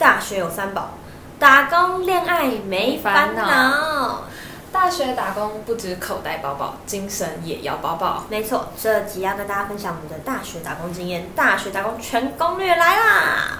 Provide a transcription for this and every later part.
大学有三宝：打工、恋爱没烦恼。大学打工不止口袋饱饱，精神也要饱饱。没错，这集要跟大家分享我们的大学打工经验，大学打工全攻略来啦！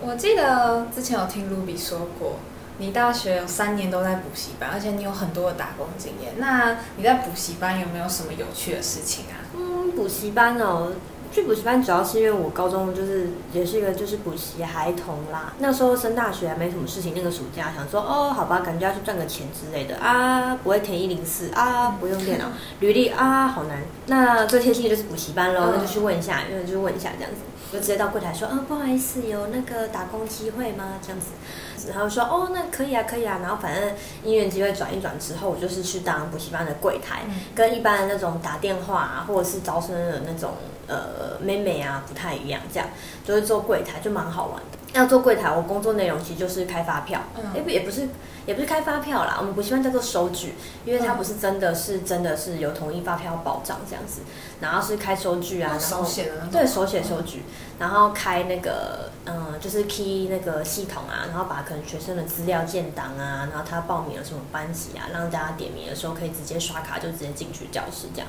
我记得之前有听 Ruby 说过，你大学有三年都在补习班，而且你有很多的打工经验。那你在补习班有没有什么有趣的事情啊？嗯，补习班哦，去补习班主要是因为我高中就是也是一个就是补习孩童啦。那时候升大学还没什么事情，那个暑假想说哦，好吧，感觉要去赚个钱之类的啊，不会填一零四啊，不用电脑，履历啊，好难。那最贴心的就是补习班喽，嗯那就去问一下，因为就问一下这样子。就直接到柜台说，啊，不好意思，有那个打工机会吗？这样子，然后说，哦，那可以啊，可以啊。然后反正因缘机会转一转之后，我就是去当补习班的柜台，嗯跟一般的那种打电话啊，或者是招生的那种呃妹妹啊不太一样，这样就是做柜台就蛮好玩的。要做柜台，我工作内容其实就是开发票，嗯也不也不是也不是开发票啦，我们不习班叫做收据，因为它嗯不是真的是真的是有统一发票保障这样子，然后是开收据啊，然后手写的对手写收据，然后开那个嗯，就是 key 那个系统啊，然后把可能学生的资料建档啊，然后他报名了什么班级啊，让大家点名的时候可以直接刷卡就直接进去教室这样。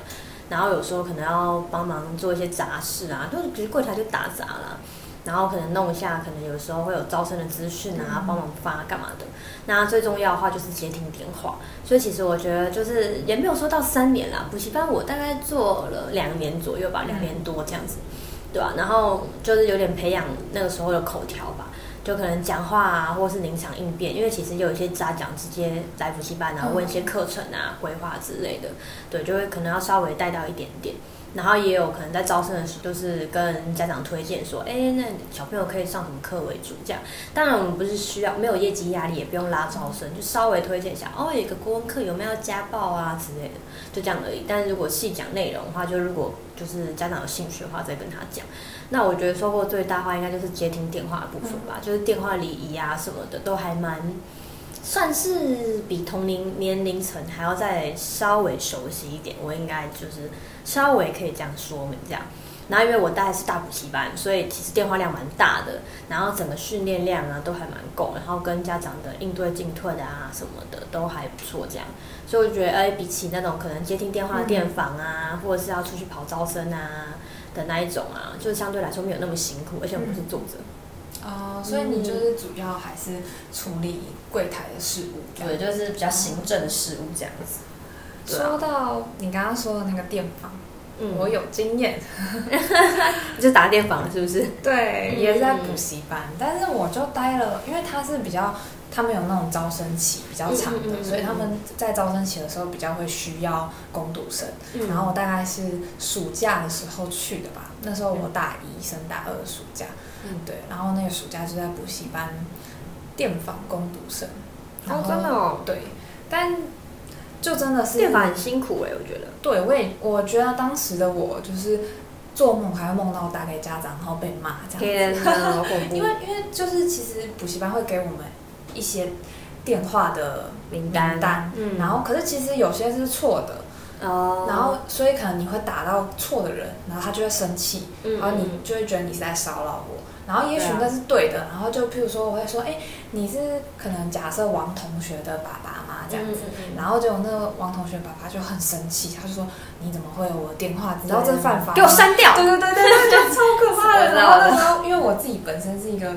然后有时候可能要帮忙做一些杂事啊，就是其实柜台就打杂啦。然后可能弄一下，可能有时候会有招生的资讯啊，帮忙发干嘛的。那最重要的话就是接听电话，所以其实我觉得就是也没有说到三年啦，补习班我大概做了两年左右吧，两年多这样子，对吧、然后就是有点培养那个时候的口条吧，就可能讲话啊，或是临场应变，因为其实有一些家长直接来补习班啊，嗯问一些课程啊、规划之类的，对，就会可能要稍微带到一点点。然后也有可能在招生的时候，就是跟家长推荐说，哎，那小朋友可以上什么课为主？这样，当然我们不是需要没有业绩压力，也不用拉招生，就稍微推荐一下，哦，有一个国文课有没有家暴啊之类的，就这样而已。但是如果细讲内容的话，就如果就是家长有兴趣的话，再跟他讲。那我觉得收获最大化，应该就是接听电话的部分吧，就是电话礼仪啊什么的，都还蛮。算是比同龄年龄层还要再稍微熟悉一点，我应该就是稍微可以这样说明这样。然后因为我带的是大补习班，所以其实电话量蛮大的，然后整个训练量啊都还蛮够，然后跟家长的应对进退的啊什么的都还不错这样。所以我觉得，哎，比起那种可能接听电话的电访啊，或者是要出去跑招生啊的那一种啊，就相对来说没有那么辛苦，而且我们是坐着。哦，所以你就是主要还是处理柜台的事务，对，就是比较行政的事务这样子。说到你刚刚说的那个电访，嗯我有经验，就打电访是不是？对，嗯。也是在补习班，但是我就待了，因为他是比较，他们有那种招生期比较长的，嗯嗯嗯嗯所以他们在招生期的时候比较会需要攻读生，嗯。然后我大概是暑假的时候去的吧，那时候我大一升大二的暑假，嗯对，然后那个暑假就在补习班电访攻读生，哦，真的哦，对，但就真的是电访很辛苦哎、我觉得。对，我也我觉得当时的我就是做梦还会梦到打给家长，然后被骂这样子。天哪，好恐怖！因为因为就是其实补习班会给我们一些电话的名单嗯然后可是其实有些是错的，哦，然后所以可能你会打到错的人，然后他就会生气，嗯然后你嗯就会觉得你是在骚扰我。然后也许那是对的，然后就譬如说我会说，哎，你是可能假设王同学的爸爸吗？这样子，嗯嗯嗯然后结果那个王同学爸爸就很生气，他就说你怎么会有我的电话？你知道这犯法？给我删掉。对对对对对，就超可怕的。然后那时候，因为我自己本身是一个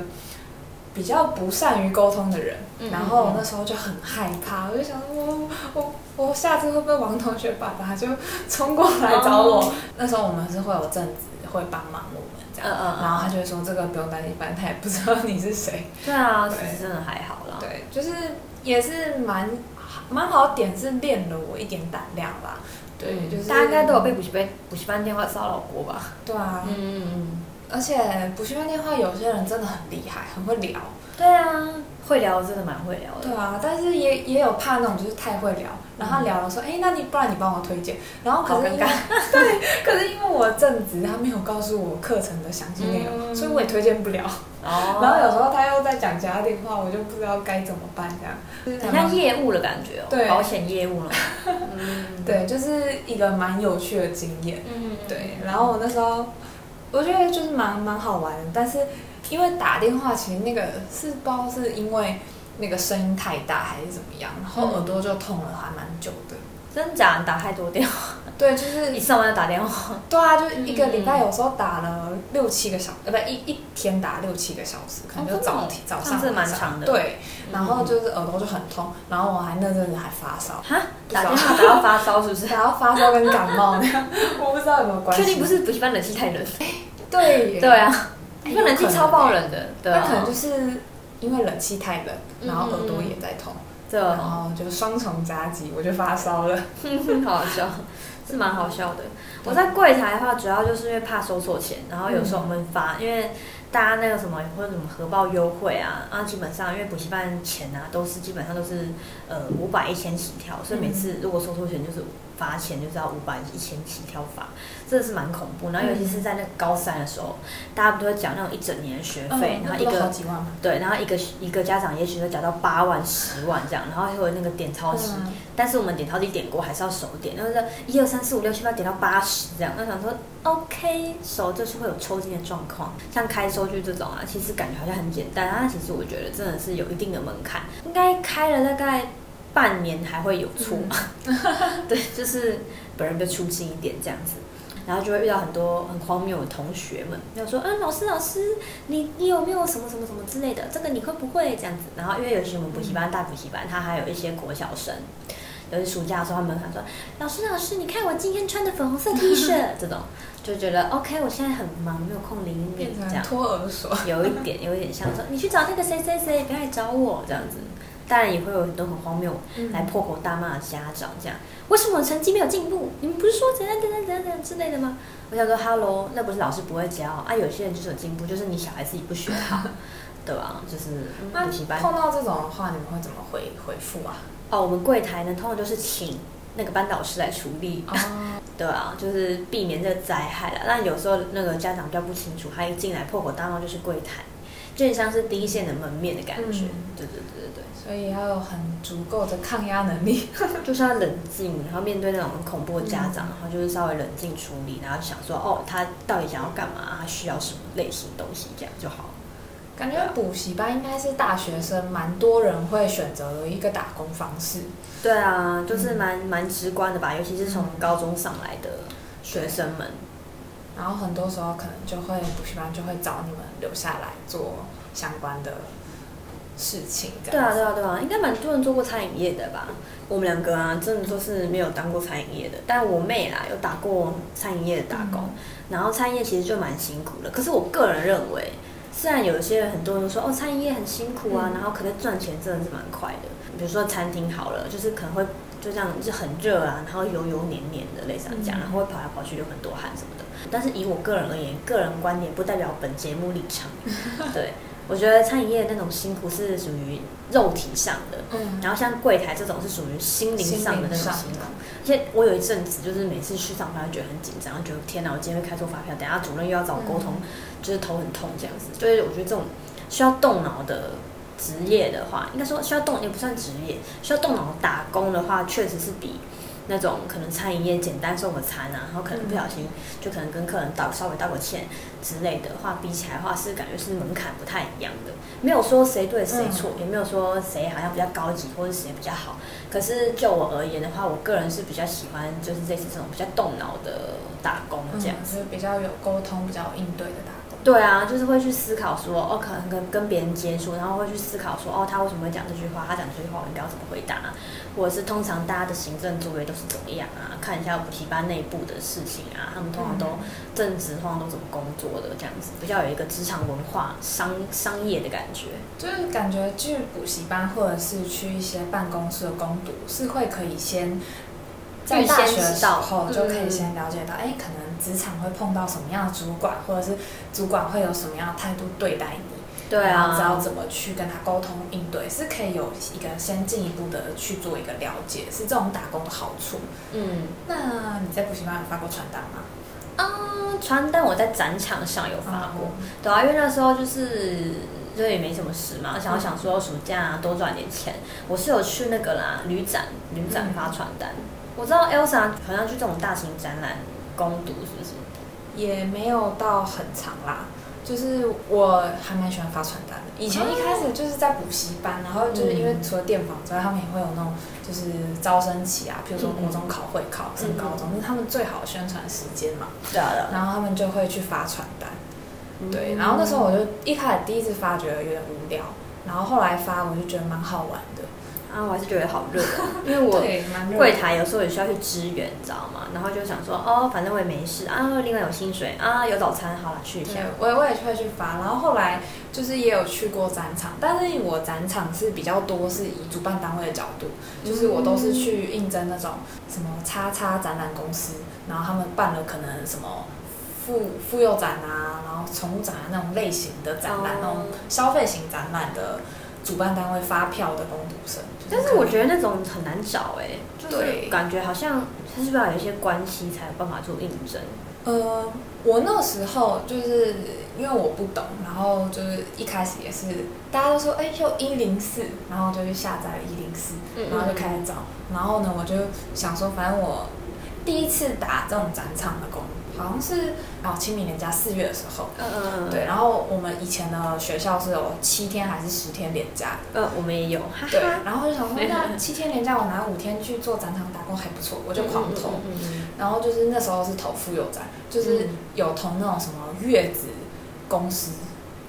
比较不善于沟通的人，嗯然后我那时候就很害怕，我就想说我我我下次会不会王同学爸爸就冲过来找我？哦那时候我们是会有正职会帮忙我嗯嗯嗯然后他就会说这个不用担心，反正他也不知道你是谁。对啊，其实真的还好啦。对，就是也是蛮蛮好点，是练了我一点胆量吧。对，嗯就是大家应该都有被补习班补习班电话骚扰过吧？对啊，嗯嗯嗯。而且补习班电话有些人真的很厉害，很会聊。对啊，会聊真的蛮会聊的。对啊，但是也也有怕那种就是太会聊，然后聊了说，哎、那你不然你帮我推荐，然后可是因为 对，可是因为我正职他没有告诉我课程的详细内容，嗯所以我也推荐不了。哦然后有时候他又在讲其他电话，我就不知道该怎么办这样。很像业务的感觉哦，对保险业务了。嗯，对，就是一个蛮有趣的经验。嗯，对，然后我那时候我觉得就是蛮蛮好玩的，但是因为打电话其实那个是不知道是因为那个声音太大还是怎么样，然后耳朵就痛了还蛮久的。真假？你打太多电话，对，就是一上班就打电话。对啊，就一个礼拜有时候打了六七个小，呃，不一一天打六七个小时，可能就早、早上晚上蛮长的对，嗯然后就是耳朵就很痛，然后我还那阵子还发烧，哈，打电话打到发烧是不是？然后发烧跟感冒那样，我不知道有没有关系。确定不是补习班冷气太冷？对耶对啊，哎因为冷气超爆冷的，那可能就是因为冷气太冷，然后耳朵也在痛，对然啊，后就双重夹击，我就发烧了。好好笑，是蛮好笑的。我在柜台的话，主要就是因为怕收错钱，然后有时候我们发，因为大家那个什么或者什么核爆优惠啊，啊，基本上因为补习班钱啊都是基本上都是呃五百一千起跳，所以每次如果收错钱就是罚钱就是要五百一千起跳罚，真的是蛮恐怖。然后尤其是在那个高三的时候，大家不都会讲那种一整年的学费，然后一个几万吗？对，然后一个一个家长也许会讲到八万、十万这样，然后还有那个点钞机，嗯。但是我们点钞机点过还是要手点，然后是一二三四五六七八点到八十这样，那想说 OK 手就是会有抽筋的状况，像开收据这种啊，其实感觉好像很简单，但其实我觉得真的是有一定的门槛，应该开了大概半年还会有错，对，就是本人比较粗心一点这样子。然后就会遇到很多很荒谬的同学们，就说：“嗯，老师，老师，你你有没有什么什么什么之类的？这个你会不会这样子？”然后因为有些我们补习班、大补习班，他还有一些国小生，有些暑假的时候，他们想说：“老师，老师，你看我今天穿的粉红色 T 恤。”这种就觉得 OK，我现在很忙，没有空理你这样。托儿所。有一点，有一点像说你去找那个谁谁谁，不要来找我这样子。当然也会有很多很荒谬嗯来破口大骂的家长，这样为什么我成绩没有进步？你们不是说怎样怎样怎样怎样之类的吗？我想说，Hello，那不是老师不会教啊，有些人就是有进步，就是你小孩自己不学好，对吧？就是补习班碰到这种的话，你们会怎么回回复啊？哦，我们柜台呢，通常就是请那个班导师来处理，哦，对啊，就是避免这个灾害了。那有时候那个家长比较不清楚，他一进来破口大骂就是柜台，就很像是第一线的门面的感觉。嗯对对对对所以要有很足够的抗压能力。就是要冷静，然后面对那种很恐怖的家长，嗯然后就是稍微冷静处理，然后想说哦，他到底想要干嘛？他需要什么类型东西，这样就好。感觉补习班应该是大学生蛮多人会选择的一个打工方式。对啊，就是嗯蛮蛮直观的吧，尤其是从高中上来的学生们。然后很多时候可能就会补习班就会找你们留下来做相关的事情，对啊，对啊，对啊，应该蛮多人做过餐饮业的吧？我们两个啊，真的都是没有当过餐饮业的，但我妹啦有打过餐饮业的打工，然后餐饮业其实就蛮辛苦的。可是我个人认为，虽然有些人很多人说哦餐饮业很辛苦啊，嗯然后可能赚钱真的是蛮快的。比如说餐厅好了，就是可能会就这样就很热啊，然后油油黏黏的类似这样，嗯然后会跑来跑去流很多汗什么的。但是以我个人而言，个人观点不代表本节目立场。对，我觉得餐饮业那种辛苦是属于肉体上的，嗯，然后像柜台这种是属于心灵上的那种辛苦。而且我有一阵子就是每次去上班，觉得很紧张，觉得天哪，我今天会开错发票，等下主任又要找我沟通，就是头很痛这样子。就是我觉得这种需要动脑的职业的话，应该说需要动也不算职业，需要动脑打工的话，确实是比那种可能餐饮业简单送个餐啊，然后可能不小心就可能跟客人道稍微道个歉之类的话，比起来的话是感觉是门槛不太一样的。没有说谁对谁错，也没有说谁好像比较高级或者谁比较好。可是就我而言的话，我个人是比较喜欢就是类似这种比较动脑的打工这样。就是比较有沟通、比较有应对的打工。对啊，就是会去思考说，哦，可能跟跟别人接触，然后会去思考说，哦，他为什么会讲这句话？他讲这句话，我应该要怎么回答？或者是通常大家的行政作业都是怎么样啊？看一下补习班内部的事情啊，他们通常都嗯正职，通常都怎么工作的这样子，比较有一个职场文化、商商业的感觉。就是感觉去补习班或者是去一些办公室的攻读，是会可以先在大学的时候就可以嗯先了解到，哎、可能职场会碰到什么样的主管，或者是主管会有什么样的态度对待你，对啊然后知道啊，怎么去跟他沟通应对，是可以有一个先进一步的去做一个了解，是这种打工的好处。嗯。那你在补习班有发过传单吗？嗯，传单我在展场上有发过，嗯对啊，因为那时候就是就也没什么事嘛，想要想说暑假多赚点钱，我是有去那个啦旅展旅展发传单。我知道 Elsa 好像去这种大型展览攻读，是不是？也没有到很长啦，就是我还蛮喜欢发传单的。以前一开始就是在补习班，然后就是因为除了电访之外，他们也会有那种就是招生期啊，譬如说国中考会考、升高中，那是他们最好的宣传时间嘛。对啊。然后他们就会去发传单，嗯对。然后那时候我就一开始第一次发觉得有点无聊，然后后来发我就觉得蛮好玩的。啊，我还是觉得好热哦，因为我柜台有时候也需要去支援，你知道吗？然后就想说，哦，反正我也没事啊，另外有薪水啊，有早餐，好了，去一下对。，我也我也会去发，然后后来就是也有去过展场，但是我展场是比较多是以主办单位的角度，就是我都是去应征那种什么叉叉展览公司，然后他们办了可能什么妇妇幼展啊，然后宠物展啊那种类型的展览，哦那种消费型展览的主办单位发票的工读生。但是我觉得那种很难找哎、就是对感觉好像他是不是要有一些关系才有办法做应征？呃，我那时候就是因为我不懂，然后就是一开始也是大家都说，哎、就一零四，然后就去下载了一零四，嗯然后就开始找，然后呢，我就想说，反正我第一次打这种展场的工，好像是哦清明年假四月的时候，嗯嗯嗯，对，然后我们以前的学校是有七天还是十天连假，嗯，我们也有，哈哈。对，然后就想说，那七天连假我拿五天去做展场打工还不错，我就狂投。嗯嗯嗯然后就是那时候是投妇幼展，就是有投那种什么月子公司，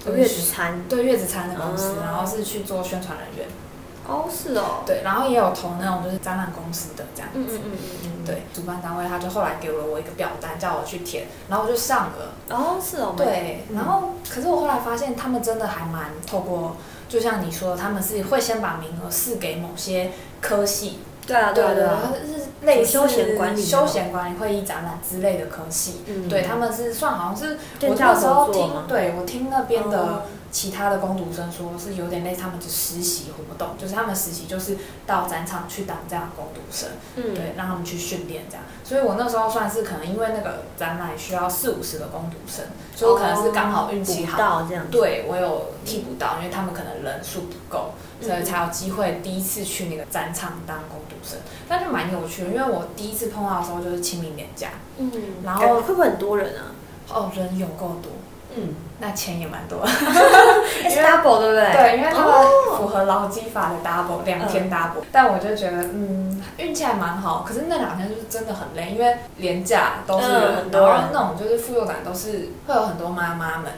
嗯月子餐，对月子餐的公司，哦。然后是去做宣传人员，哦，是哦，对，然后也有投那种就是展览公司的这样子。嗯嗯嗯嗯嗯，对，主办单位他就后来给了我一个表单，叫我去填，然后我就上了。哦，是哦，对，嗯然后可是我后来发现，他们真的还蛮透过，就像你说的，他们是会先把名额试给某些科系，对啊对啊对啊类似休闲管理休闲管理会议展览之类的科系。嗯。对，他们是算好像是我那时候听对我听那边哦。的其他的工读生说，是有点类似他们的实习活动，就是他们实习就是到展场去当这样的工读生，嗯，对，让他们去训练这样。所以我那时候算是可能因为那个展览需要四五十个工读生，所以我可能是刚好运气补好，到这样，对我有替补到，因为他们可能人数不够，所以嗯才有机会第一次去那个展场当工读生，那就蛮有趣的。因为我第一次碰到的时候就是清明年假，嗯，然后会不会很多人啊？哦，人有够多，嗯，那钱也蛮多。double 对不对？对，因为他们哦符合劳基法的 double 两天 double，、但我就觉得嗯运气还蛮好。可是那两天就是真的很累，因为连假都是嗯，很多人然后那种就是妇幼感都是会有很多妈妈们。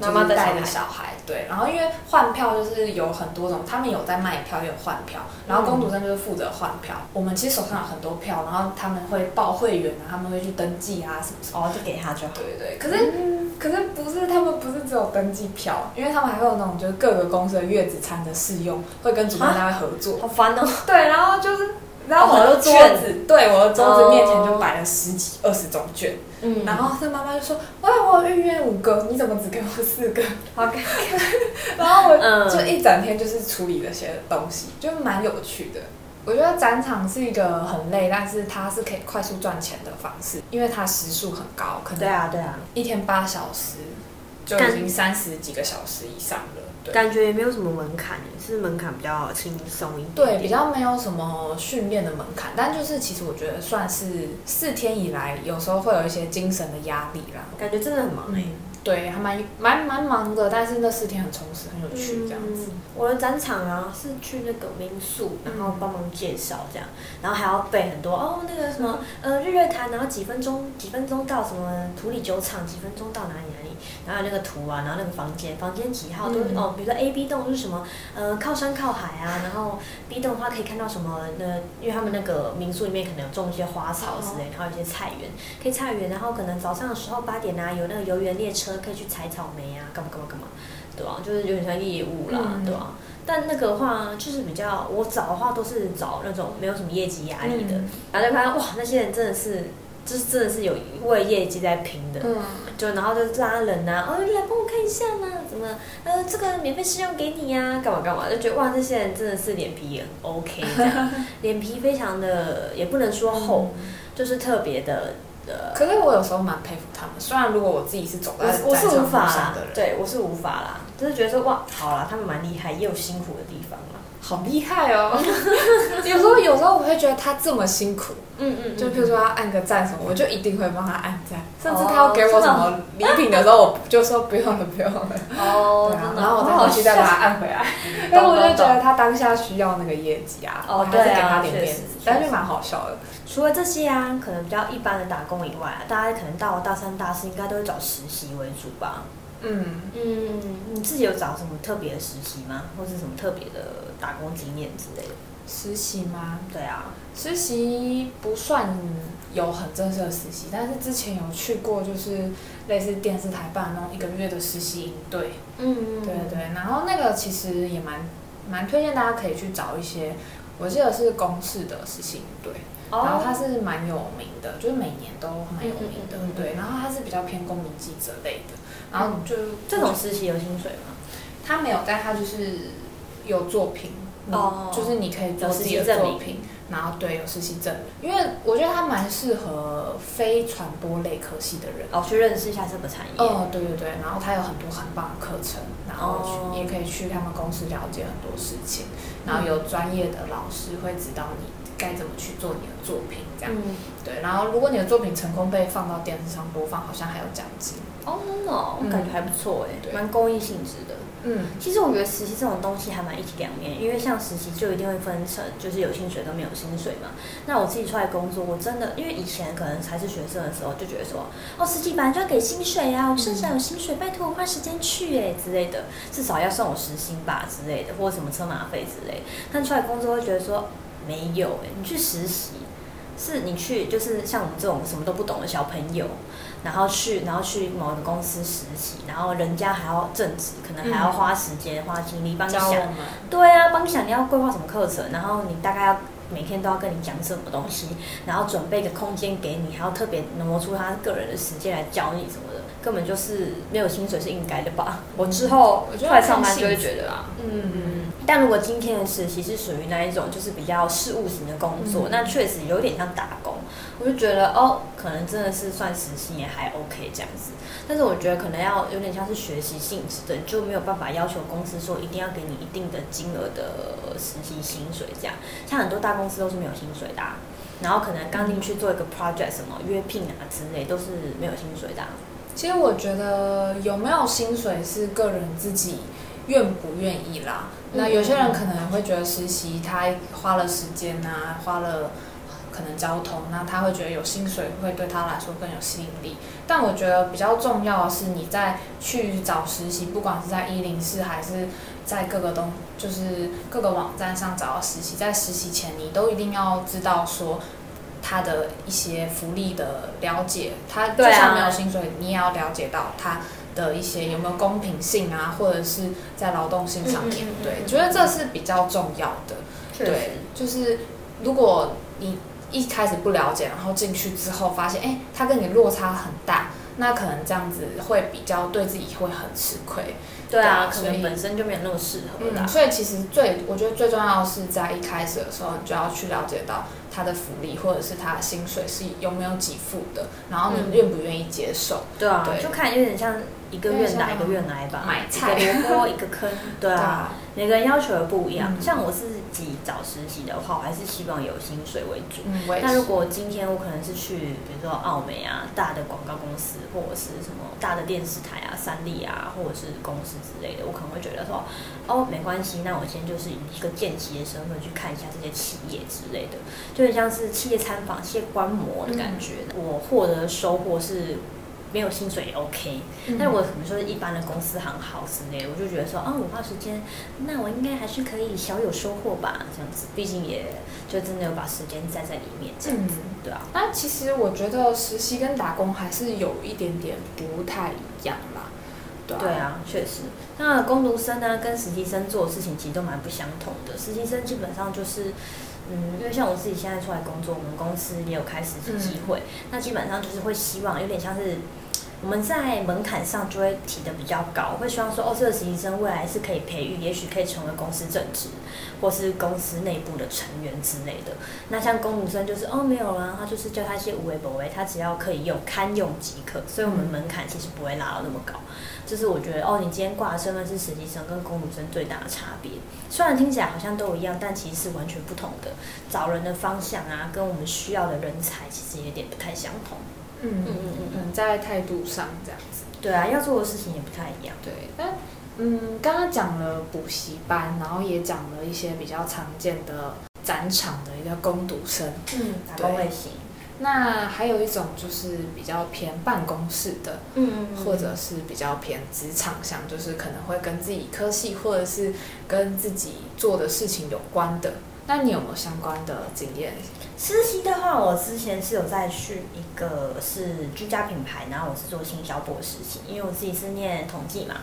妈妈带着小孩，对，然后因为换票就是有很多种，他们有在卖票，也有换票，然后工读生就是负责换票。我们其实手上有很多票，然后他们会报会员啊，他们会去登记啊什么什么。哦，就给他就好。对对，可是、可是不是他们不是只有登记票，因为他们还会有那种就是各个公司的月子餐的试用，会跟主办单位合作。好烦哦。对，然后就是，然后我的桌券子，对，我的桌子面前哦就摆了十几、二十种券，嗯然后他妈妈就说：“哇，我预约五个，你怎么只给我四个好尴？” 然后我嗯就一整天就是处理那些东西，就蛮有趣的。我觉得展场是一个很累，但是它是可以快速赚钱的方式，因为它时速很高，可能对啊对啊，一天八小时就已经三十几个小时以上了。对。感觉也没有什么门槛，是门槛比较轻松一点对，比较没有什么训练的门槛，但就是其实我觉得算是四天以来，有时候会有一些精神的压力啦。感觉真的很忙哎、对，还蛮蛮蛮忙的，但是那四天很充实，很有趣，这样子。嗯我的展场啊是去那个民宿，然后帮忙介绍这样，然后还要背很多哦那个什么呃日月潭，然后几分钟几分钟到什么土里酒厂，几分钟到哪里哪里，然后那个图啊，然后那个房间房间几号都哦，比如说 A B 栋是什么呃靠山靠海啊，然后 B 栋的话可以看到什么呃？因为他们那个民宿里面可能有种一些花草之类，然后有一些菜园，可以菜园，然后可能早上的时候八点啊有那个游园列车可以去采草莓啊，干嘛干嘛干嘛。对啊，就是有点像业务啦，嗯。对啊。但那个的话，就是比较我找的话都是找那种没有什么业绩压力的，嗯。然后就发现哇，那些人真的是就是真的是有为业绩在拼的，嗯，就然后就拉人呐、哦，来帮我看一下嘛，怎么呃这个免费试用给你呀、干嘛干嘛，就觉得哇，这些人真的是脸皮也很 OK，这样。脸皮非常的也不能说厚，就是特别的呃，可是我有时候蛮佩服他们，虽然如果我自己是走在我我是无法的，人，对我是无法啦，就是觉得说哇，好啦，他们蛮厉害，也有辛苦的地方啦。好厉害哦！有时候有时候我会觉得他这么辛苦，嗯嗯就譬如说他按个赞什么，我就一定会帮他按赞，甚至哦他要给我什么礼品的时候，我就说不用了，不用了。哦，然后我再好好回去再把它笑按回来，因为我就觉得他当下需要那个业绩啊，哦我还是给他点面子，但是蛮好笑的。除了这些啊，可能比较一般的打工以外啊，大家可能到了大三、大四应该都会找实习为主吧。嗯，嗯，你自己有找什么特别的实习吗？或是什么特别的打工经验之类的？实习吗？对啊，实习不算有很正式的实习，但是之前有去过，就是类似电视台办那种一个月的实习营队。嗯对对对，然后那个其实也蛮蛮推荐大家可以去找一些，我记得是公视的实习营队，哦。然后它是蛮有名的，就是每年都蛮有名的，嗯嗯嗯嗯。对，然后它是比较偏公民记者类的，然后就这种实习有薪水吗？他没有，但他就是有作品，你哦就是你可以做自己的习证明作品，然后对有实习证明，因为我觉得他蛮适合非传播类科系的人。哦，去认识一下这个产业。哦，对对对，然后他有很多很棒的课程，然后去、哦也可以去他们公司了解很多事情，然后有专业的老师会指导你该怎么去做你的作品，这样、嗯，对。然后如果你的作品成功被放到电视上播放，好像还有奖金。哦，真的哦，嗯感觉还不错哎，对蛮公益性质的。嗯，其实我觉得实习这种东西还蛮一体两面，因为像实习就一定会分成就是有薪水跟没有薪水嘛。那我自己出来工作，我真的因为以前可能还是学生的时候，就觉得说，哦，实习本来就要给薪水啊，我甚至还有薪水，拜托我花时间去哎之类的，至少要送我时薪吧之类的，或者什么车马费之类。但出来工作会觉得说没有哎，你去实习。是你去，就是像我们这种什么都不懂的小朋友，然后去，然后去某一个公司实习，然后人家还要正职，可能还要花时间、花精力帮你想对啊，帮你想你要规划什么课程，然后你大概要每天都要跟你讲什么东西，然后准备一个空间给你，还要特别挪出他个人的时间来教你什么的，根本就是没有薪水是应该的吧？我之后出来上班就会觉得啊，嗯。嗯，嗯，但如果今天的实习是属于那一种就是比较事务型的工作，嗯。那确实有点像打工，我就觉得哦，可能真的是算实习也还 OK 这样子。但是我觉得可能要有点像是学习性质的，就没有办法要求公司说一定要给你一定的金额的实习薪水这样。像很多大公司都是没有薪水的、啊，然后可能刚进去做一个 project 什么约聘啊之类都是没有薪水的啊、其实我觉得有没有薪水是个人自己愿不愿意啦。那有些人可能会觉得实习他花了时间啊，花了可能交通，那他会觉得有薪水会对他来说更有吸引力。但我觉得比较重要的是你在去找实习，不管是在一零四还是在各个东，就是各个网站上找到实习，在实习前你都一定要知道说。他的一些福利的了解，他就算没有薪水，你也要了解到他的一些有没有公平性啊，或者是在劳动性上面，嗯嗯嗯嗯对，嗯觉得这是比较重要的。对，就是如果你一开始不了解，然后进去之后发现，哎，他跟你落差很大，那可能这样子会比较对自己会很吃亏。对啊，可能本身就没有那么适合啦。嗯，所以其实最我觉得最重要的是在一开始的时候，你就要去了解到他的福利或者是他的薪水是有没有给付的，然后嗯你愿不愿意接受。对啊，对就看有点像一个愿打一个愿挨吧，买菜一个萝卜一个坑，对啊，啊，每个人要求的不一样。嗯像我自己找实习的话，我还是希望有薪水为主。那如果今天我可能是去，比如说澳美啊，大的广告公司，或者是什么大的电视台啊、三立啊，或者是公司之类的，我可能会觉得说，哦，没关系，那我今天就是以一个见习的身份去看一下这些企业之类的，就很像是企业参访、企业观摩的感觉。我获得的收获是。没有薪水也 OK，嗯但我可能说是一般的公司行好之类，我就觉得说，啊，我花时间，那我应该还是可以小有收获吧，这样子，毕竟也就真的有把时间栽在里面，这样子，嗯对啊，那其实我觉得实习跟打工还是有一点点不太一样啦。对啊，对啊，确实。那工读生呢，跟实习生做的事情其实都蛮不相同的。实习生基本上就是，嗯，因为像我自己现在出来工作，我们公司也有开实习机会，那基本上就是会希望有点像是。我们在门槛上就会提的比较高，会希望说哦，这个实习生未来是可以培育，也许可以成为公司正职，或是公司内部的成员之类的。那像公读生就是哦没有啦，他就是教他一些无为不为，他只要可以用，堪用即可。所以我们门槛其实不会拉到那么高。就是我觉得哦，你今天挂的身份是实习生跟公读生最大的差别。虽然听起来好像都一样，但其实是完全不同的。找人的方向啊，跟我们需要的人才其实有点不太相同。嗯嗯嗯嗯，在态度上这样子，对啊，要做的事情也不太一样。对，但嗯，刚刚讲了补习班，然后也讲了一些比较常见的展场的一个攻读生，嗯，打工类型。那还有一种就是比较偏办公室的，嗯嗯，或者是比较偏职场向，就是可能会跟自己科系或者是跟自己做的事情有关的。那你有没有相关的经验？实习的话，我之前是有在去一个是居家品牌，然后我是做行销部实习，因为我自己是念统计嘛，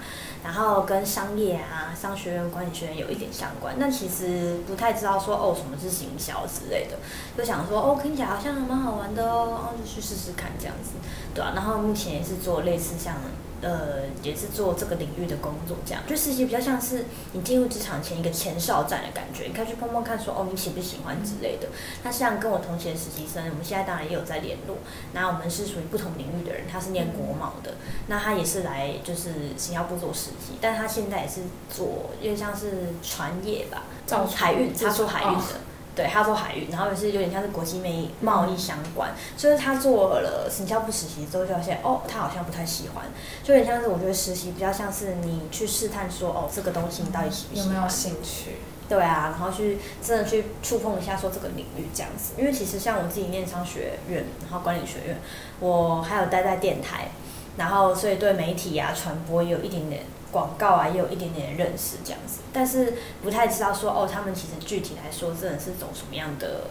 然后跟商业啊、商学院、管理学院有一点相关。那其实不太知道说哦什么是行销之类的，就想说哦听起来好像蛮好玩的哦，然后就去试试看这样子，对啊。然后目前也是做类似像。呃，也是做这个领域的工作，这样就实习比较像是你进入职场前一个前哨战的感觉，你可以去碰碰看，说哦你喜不喜欢之类的。那像跟我同学的实习生，我们现在当然也有在联络。那我们是属于不同领域的人，他是念国贸的，那他也是来就是新加坡做实习，但他现在也是做因为像是船业吧，造海运，他做海运的。对他做海运，然后也是有点像是国际贸易贸易相关，就是他做了行销部实习之后，就发现哦，他好像不太喜欢，就有点像是我觉得实习比较像是你去试探说哦，这个东西你到底喜不喜欢，有没有兴趣？对啊，然后去真的去触碰一下说这个领域这样子，因为其实像我自己念商学院，然后管理学院，我还有待在电台，然后所以对媒体啊传播也有一点点。广告啊，也有一点点认识这样子，但是不太知道说哦，他们其实具体来说，真的是走什么样的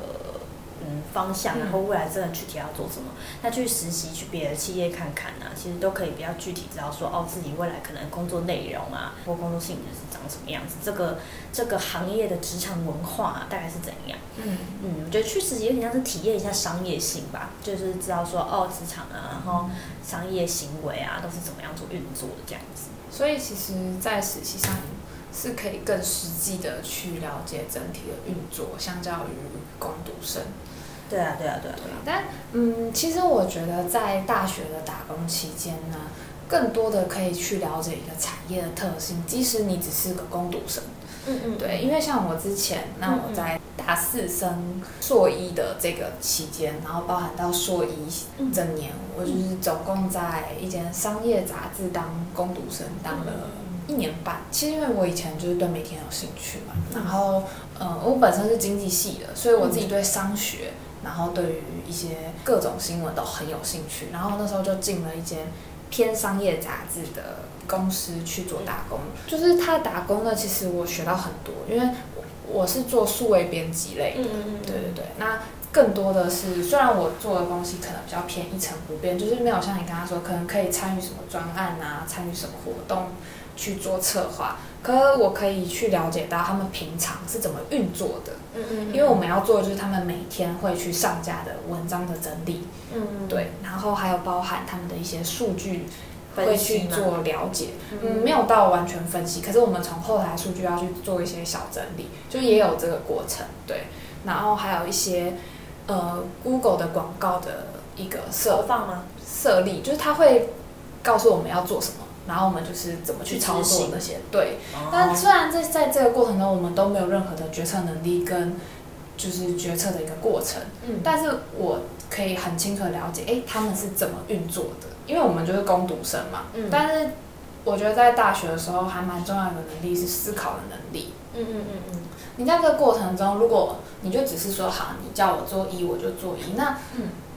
嗯方向，然后未来真的具体要做什么？那去实习去别的企业看看啊，其实都可以比较具体知道说哦，自己未来可能工作内容啊，或工作性质是长什么样子，这个这个行业的职场文化大概是怎样？嗯嗯，我觉得去实习有点像是体验一下商业性吧，就是知道说哦，职场啊，然后商业行为啊，都是怎么样做运作的这样子。所以其实，在实习上是可以更实际的去了解整体的运作，相较于攻读生。对啊，对啊，对啊，对啊。但嗯，其实我觉得在大学的打工期间呢，更多的可以去了解一个产业的特性，即使你只是个攻读生。嗯嗯。对，因为像我之前，那我在大四升硕一的这个期间，然后包含到硕一整年。我就是总共在一间商业杂志当攻读生，当了一年半。其实因为我以前就是对媒体很有兴趣嘛，然后呃，我本身是经济系的，所以我自己对商学，然后对于一些各种新闻都很有兴趣。然后那时候就进了一间偏商业杂志的公司去做打工。就是他打工呢，其实我学到很多，因为我是做数位编辑类的，对对对，那。更多的是，虽然我做的东西可能比较偏一成不变，就是没有像你刚刚说，可能可以参与什么专案啊，参与什么活动去做策划，可我可以去了解到他们平常是怎么运作的。嗯嗯。因为我们要做的就是他们每天会去上架的文章的整理。嗯嗯。对，然后还有包含他们的一些数据，会去做了解。嗯。没有到完全分析，可是我们从后台数据要去做一些小整理，就也有这个过程。对。然后还有一些。呃，Google 的广告的一个设放吗？设立就是它会告诉我们要做什么，然后我们就是怎么去操作那些。对，但虽然在在这个过程中，我们都没有任何的决策能力跟就是决策的一个过程，嗯，但是我可以很清楚的了解，哎，他们是怎么运作的，因为我们就是攻读生嘛，嗯，但是我觉得在大学的时候还蛮重要的能力是思考的能力，嗯嗯嗯嗯。你在这个过程中，如果你就只是说好，你叫我做一我就做一，那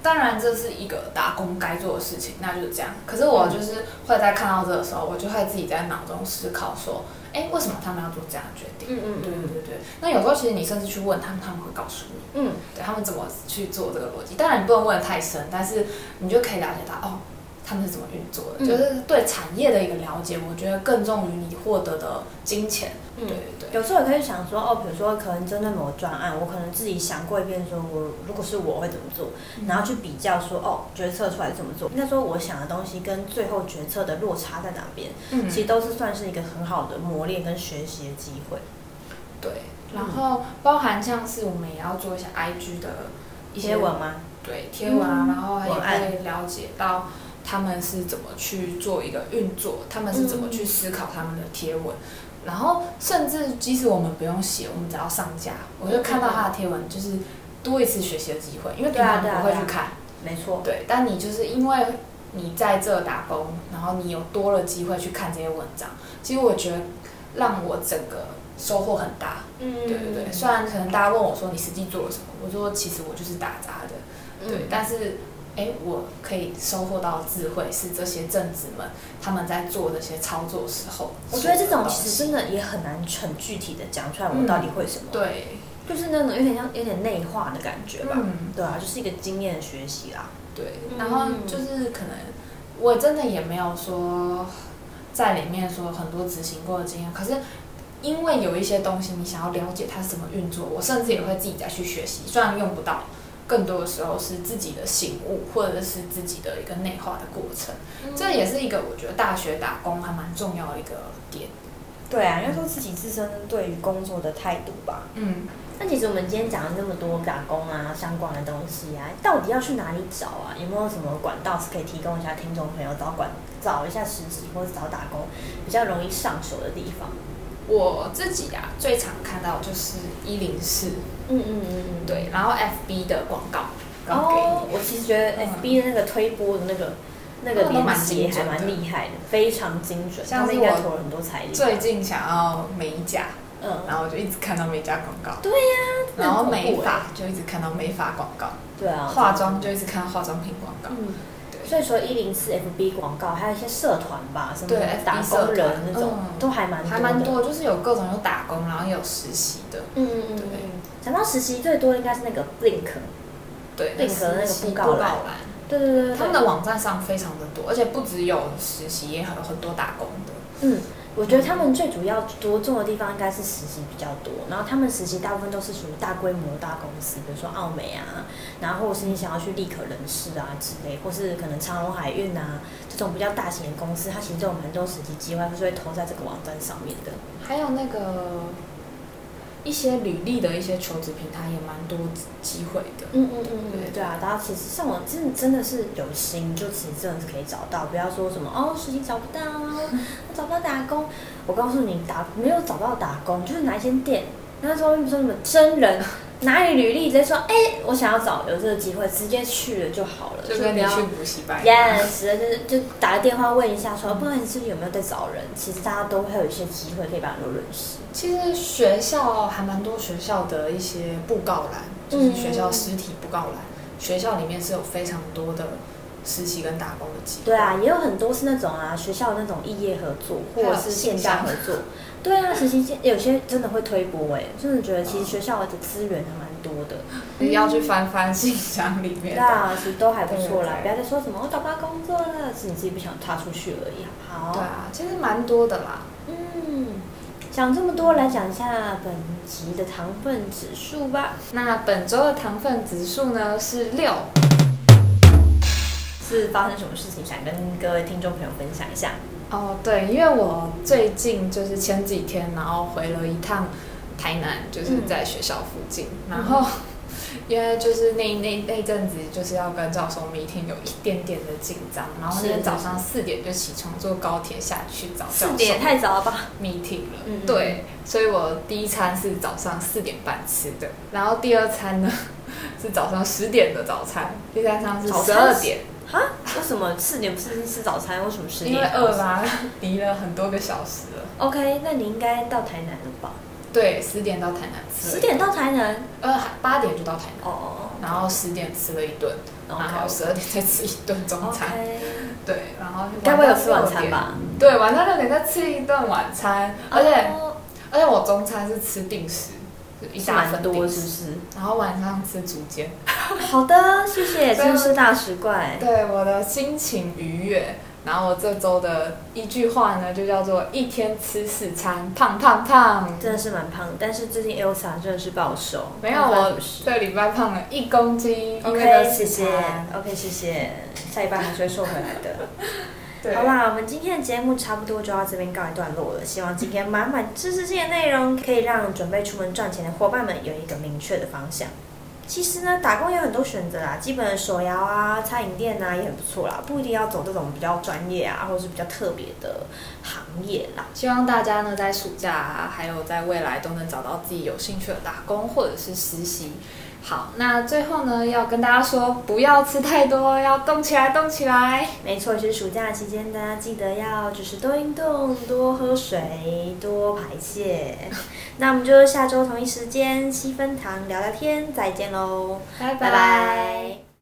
当然这是一个打工该做的事情，那就是这样。可是我就是会在看到这个时候，我就会自己在脑中思考说，哎，为什么他们要做这样的决定？嗯嗯，对对对对。那有时候其实你甚至去问他们，他们会告诉你，嗯，对他们怎么去做这个逻辑。当然你不能问的太深，但是你就可以了解到，哦，他他们是怎么运作的，嗯就是对产业的一个了解，我觉得更重于你获得的金钱。嗯对对对。有时候也可以想说，哦，比如说可能针对某个专案，我可能自己想过一遍，说我如果是我会怎么做，然后去比较说，哦，决策出来怎么做。应该说我想的东西跟最后决策的落差在哪边，嗯其实都是算是一个很好的磨练跟学习的机会。对，然后包含像是我们也要做一些 IG 的一些文吗？对贴文然后文案也可以了解到他们是怎么去做一个运作，他们是怎么去思考他们的贴文。然后甚至即使我们不用写，我们只要上架，我就看到他的贴文，就是多一次学习的机会，因为平常不会去看。没错，对，但你就是因为你在这打工，然后你有多了机会去看这些文章，其实我觉得让我整个收获很大。嗯。对对对，虽然可能大家问我说你实际做了什么，我说其实我就是打杂的，嗯。对，但是哎，我可以收获到智慧是这些正子们他们在做这些操作时候，我觉得这种其实真的也很难很具体的讲出来，我到底会什么。对，就是那种有点像有点内化的感觉吧。嗯，对啊，就是一个经验的学习啦。对，嗯然后就是可能我真的也没有说在里面说很多执行过的经验，可是因为有一些东西你想要了解它是怎么运作，我甚至也会自己再去学习，虽然用不到。更多的时候是自己的醒悟，或者是自己的一个内化的过程，这也是一个我觉得大学打工还蛮重要的一个点。对啊，应该说自己自身对于工作的态度吧。嗯，那其实我们今天讲了那么多打工啊相关的东西啊，到底要去哪里找啊？有没有什么管道是可以提供一下听众朋友找管找一下实习或者找打工比较容易上手的地方？我自己啊最常看到就是一零四，嗯嗯嗯嗯，对，然后 FB 的广告哦，我其实觉得嗯 FB 的那个推播的那个那个连接还蛮厉害的，非常精准，像是我投了很多财力。最近想要美甲，嗯，然后我就一直看到美甲广告，对呀、然后美发就一直看到美发广告，对啊，化妆就一直看到化妆品广告。嗯，对所以说一零四 FB 广告，还有一些社团吧，什么打工人那种，嗯都还蛮还蛮多，就是有各种有打工，然后也有实习的，嗯嗯嗯。讲到实习最多应该是那个 Blink，对，另和那个布告栏。栏，对对对对，他们的网站上非常的多，而且不只有实习，也有很多打工的。嗯，我觉得他们最主要多做的地方应该是实习比较多，然后他们实习大部分都是属于大规模大公司，比如说奥美啊，然后或是你想要去立可人事啊之类，或是可能长隆海运啊这种比较大型的公司，它其实都有蛮多实习机会，是会投在这个网站上面的。还有那个一些履历的一些求职平台也蛮多机会的。嗯嗯嗯对对啊，大家其实像我真的真的是有心，就其实真的是可以找到，不要说什么哦实习找不到，我找不到打工。我告诉你，打没有找到打工，就是哪一间店，那时候不是什么真人拿你履历，直接说哎，我想要找有这个机会，直接去了就好了，就跟你去补习班。Yes，就是就打个电话问一下说，不好意思，有没有在找人？其实大家都会有一些机会可以把人都认识。其实学校还蛮多学校的一些布告栏，就是学校实体布告栏，学校里面是有非常多的实习跟打工的机会。对啊，也有很多是那种啊，学校的那种异业合作，或者是线下合作。对啊，实习有些真的会推波哎、真的觉得其实学校的资源还蛮多的。你要去翻翻信箱里面的。对啊，其实都还不错啦，不要再说什么我找不到工作了，是你自己不想踏出去而已。好，对啊，其实蛮多的啦。嗯，讲这么多，来讲一下本集的糖分指数吧。那本周的糖分指数呢是六。是发生什么事情想跟各位听众朋友分享一下？哦，对，因为我最近就是前几天，然后回了一趟台南，就是在学校附近，然后因为就是那那那阵子就是要跟教授 meeting 有一点点的紧张，然后那天早上四点就起床坐高铁下去找教授四点太早了吧？meeting 了，嗯嗯对，所以我第一餐是早上四点半吃的，然后第二餐呢 是早上十点的早餐，第三餐是十二点，哈？为什么四点不是吃早餐？为什么十点？因为饿啦，离了很多个小时了。OK，那你应该到台南了吧？对，十点到台南吃了，十点到台南？呃八点就到台南，哦哦然后十点吃了一顿，哦然后十二点再吃一顿中餐对，然后该不会有吃晚餐吧？对，晚上六点再吃一顿晚餐，而且、哦而且我中餐是吃定时，就一大份多，是不是？然后晚上吃竹煎，好的，谢谢，真是大食怪。对我的心情愉悦。然后我这周的一句话呢，就叫做一天吃四餐，胖胖胖。真的是蛮胖的，但是最近 Elsa 真的是暴瘦，没有，我这礼拜胖了一公斤。OK，谢谢。OK，谢谢，下一半还是会瘦回来的。对好啦，我们今天的节目差不多就到这边告一段落了。希望今天满满知识性的内容，可以让准备出门赚钱的伙伴们有一个明确的方向。其实呢，打工有很多选择啦，基本的手摇啊、餐饮店啊也很不错啦，不一定要走这种比较专业啊，或是比较特别的行业啦。希望大家呢在暑假啊，还有在未来都能找到自己有兴趣的打工或者是实习。好，那最后呢，要跟大家说，不要吃太多，要动起来，动起来。没错，就是暑假期间，大家记得要就是多运动、多喝水、多排泄。那我们就下周同一时间七分糖聊聊天，再见喽，拜拜拜